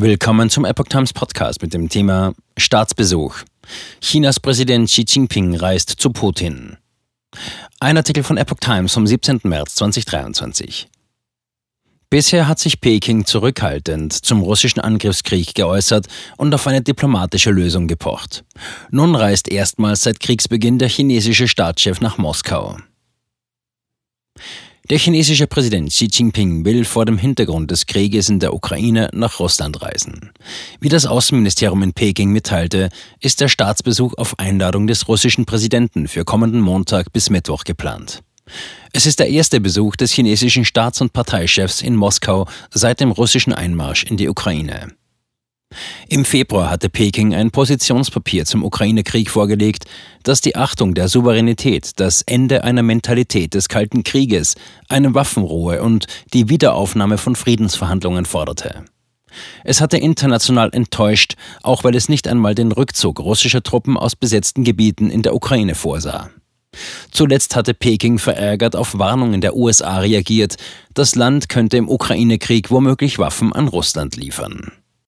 Willkommen zum Epoch Times Podcast mit dem Thema Staatsbesuch. Chinas Präsident Xi Jinping reist zu Putin. Ein Artikel von Epoch Times vom 17. März 2023. Bisher hat sich Peking zurückhaltend zum russischen Angriffskrieg geäußert und auf eine diplomatische Lösung gepocht. Nun reist erstmals seit Kriegsbeginn der chinesische Staatschef nach Moskau. Der chinesische Präsident Xi Jinping will vor dem Hintergrund des Krieges in der Ukraine nach Russland reisen. Wie das Außenministerium in Peking mitteilte, ist der Staatsbesuch auf Einladung des russischen Präsidenten für kommenden Montag bis Mittwoch geplant. Es ist der erste Besuch des chinesischen Staats- und Parteichefs in Moskau seit dem russischen Einmarsch in die Ukraine. Im Februar hatte Peking ein Positionspapier zum Ukraine-Krieg vorgelegt, das die Achtung der Souveränität, das Ende einer Mentalität des Kalten Krieges, eine Waffenruhe und die Wiederaufnahme von Friedensverhandlungen forderte. Es hatte international enttäuscht, auch weil es nicht einmal den Rückzug russischer Truppen aus besetzten Gebieten in der Ukraine vorsah. Zuletzt hatte Peking verärgert auf Warnungen der USA reagiert, das Land könnte im Ukraine-Krieg womöglich Waffen an Russland liefern.